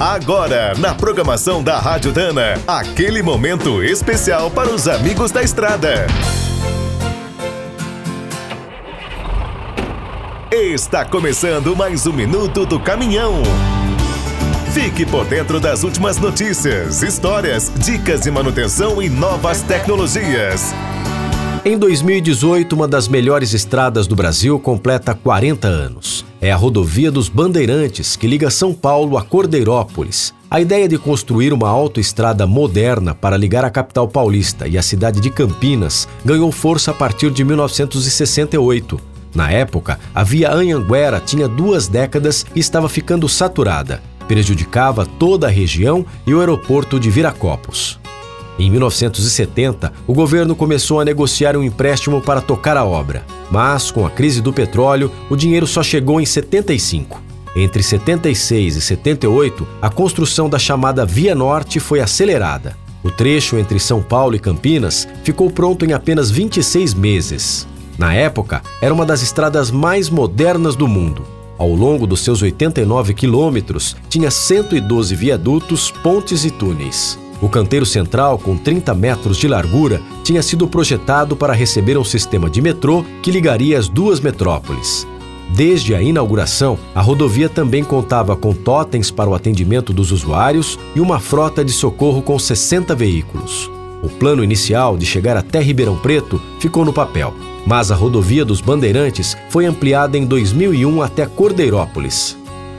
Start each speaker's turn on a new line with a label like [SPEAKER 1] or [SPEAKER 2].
[SPEAKER 1] Agora, na programação da Rádio Dana, aquele momento especial para os amigos da estrada. Está começando mais um minuto do caminhão. Fique por dentro das últimas notícias, histórias, dicas de manutenção e novas tecnologias.
[SPEAKER 2] Em 2018, uma das melhores estradas do Brasil completa 40 anos. É a rodovia dos Bandeirantes, que liga São Paulo a Cordeirópolis. A ideia de construir uma autoestrada moderna para ligar a capital paulista e a cidade de Campinas ganhou força a partir de 1968. Na época, a via Anhanguera tinha duas décadas e estava ficando saturada. Prejudicava toda a região e o aeroporto de Viracopos. Em 1970, o governo começou a negociar um empréstimo para tocar a obra, mas com a crise do petróleo, o dinheiro só chegou em 75. Entre 76 e 78, a construção da chamada Via Norte foi acelerada. O trecho entre São Paulo e Campinas ficou pronto em apenas 26 meses. Na época, era uma das estradas mais modernas do mundo. Ao longo dos seus 89 quilômetros, tinha 112 viadutos, pontes e túneis. O canteiro central, com 30 metros de largura, tinha sido projetado para receber um sistema de metrô que ligaria as duas metrópoles. Desde a inauguração, a rodovia também contava com totens para o atendimento dos usuários e uma frota de socorro com 60 veículos. O plano inicial de chegar até Ribeirão Preto ficou no papel, mas a rodovia dos Bandeirantes foi ampliada em 2001 até Cordeirópolis.